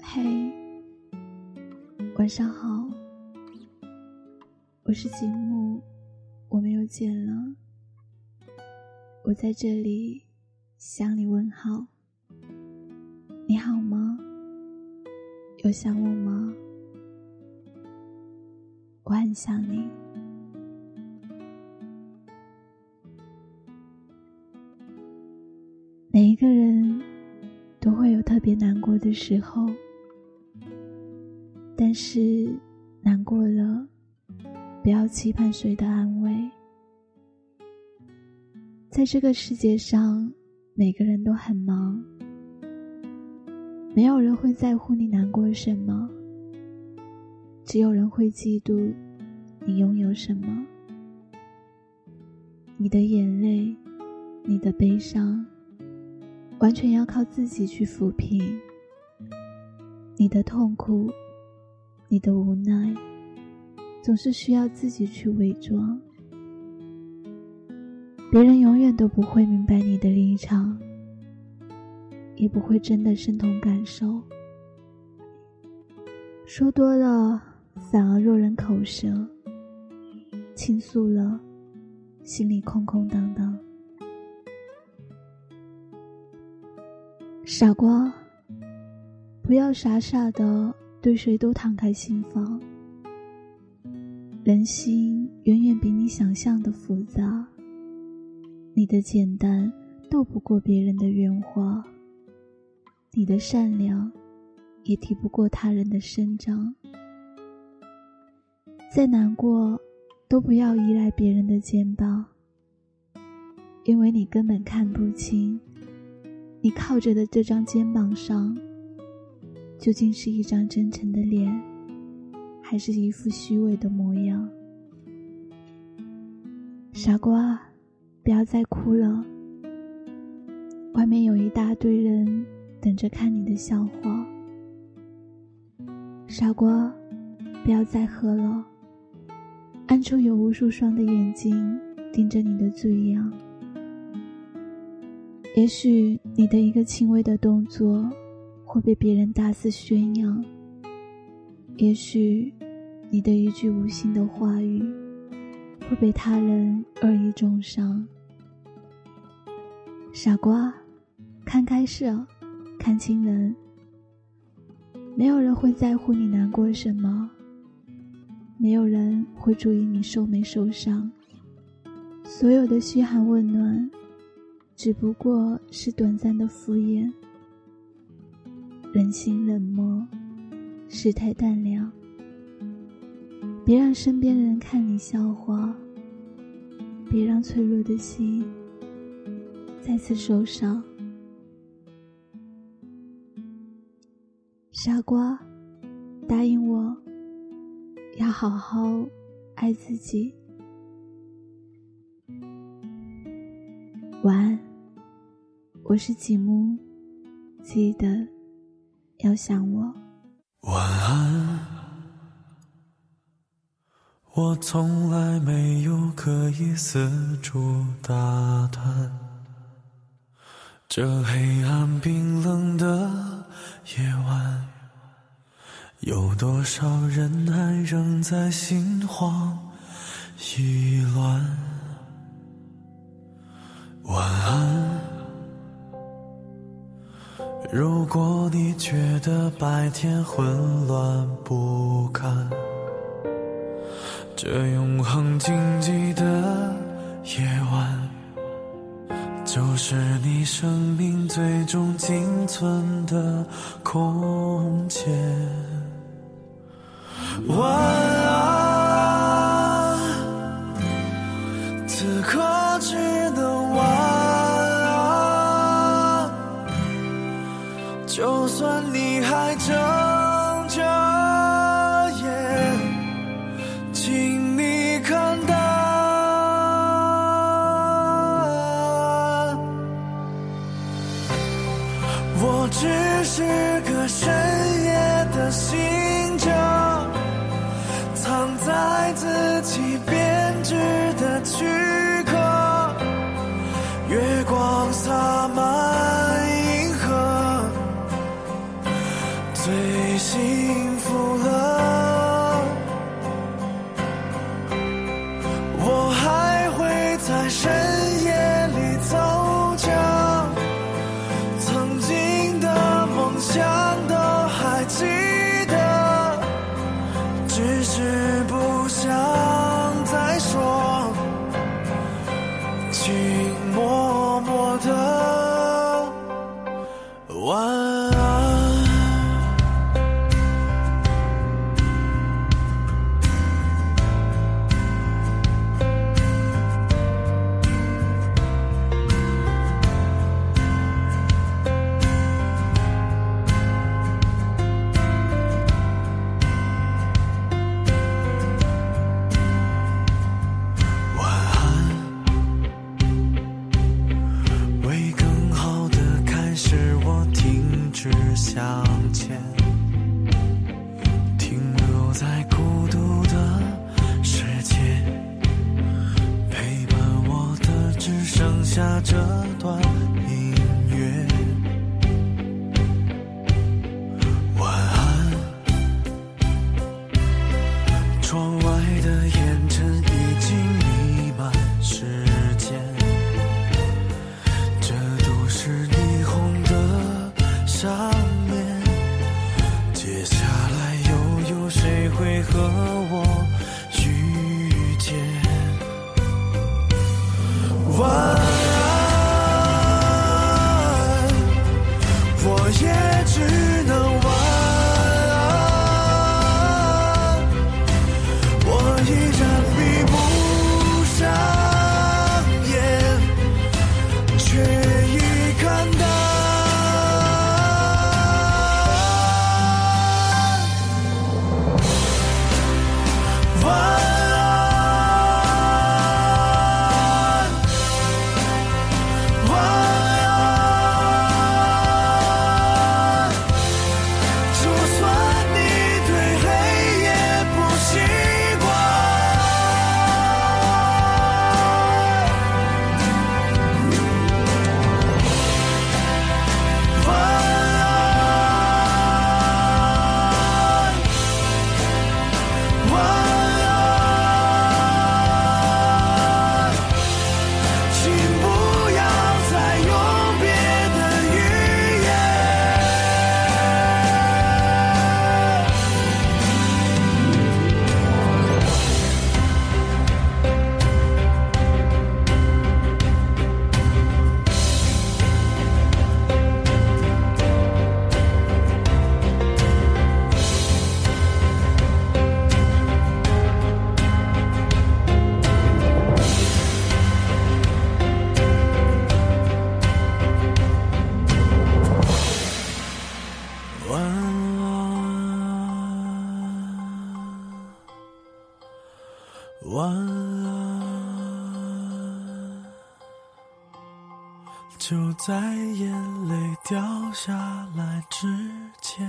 嘿，晚上好，我是吉木，我们又见了，我在这里向你问好，你好吗？有想我吗？我很想你。每一个人都会有特别难过的时候。但是，难过了，不要期盼谁的安慰。在这个世界上，每个人都很忙，没有人会在乎你难过什么，只有人会嫉妒你拥有什么。你的眼泪，你的悲伤，完全要靠自己去抚平。你的痛苦。你的无奈，总是需要自己去伪装。别人永远都不会明白你的立场，也不会真的深同感受。说多了，反而落人口舌；倾诉了，心里空空荡荡。傻瓜，不要傻傻的。对谁都敞开心房，人心远远比你想象的复杂。你的简单斗不过别人的圆滑，你的善良也抵不过他人的声张。再难过，都不要依赖别人的肩膀，因为你根本看不清，你靠着的这张肩膀上。究竟是一张真诚的脸，还是一副虚伪的模样？傻瓜，不要再哭了。外面有一大堆人等着看你的笑话。傻瓜，不要再喝了。暗处有无数双的眼睛盯着你的醉样。也许你的一个轻微的动作。会被别人大肆宣扬。也许，你的一句无心的话语，会被他人恶意重伤。傻瓜，看开事，看清人。没有人会在乎你难过什么，没有人会注意你受没受伤。所有的嘘寒问暖，只不过是短暂的敷衍。人心冷漠，世态淡凉。别让身边人看你笑话，别让脆弱的心再次受伤。傻瓜，答应我，要好好爱自己。晚安，我是吉木，记得。要想我。晚安。我从来没有刻意四处打探，这黑暗冰冷的夜晚，有多少人还仍在心慌意乱？晚安。如果你觉得白天混乱不堪，这永恒静寂的夜晚，就是你生命最终仅存的空间。晚即便你我也只能就在眼泪掉下来之前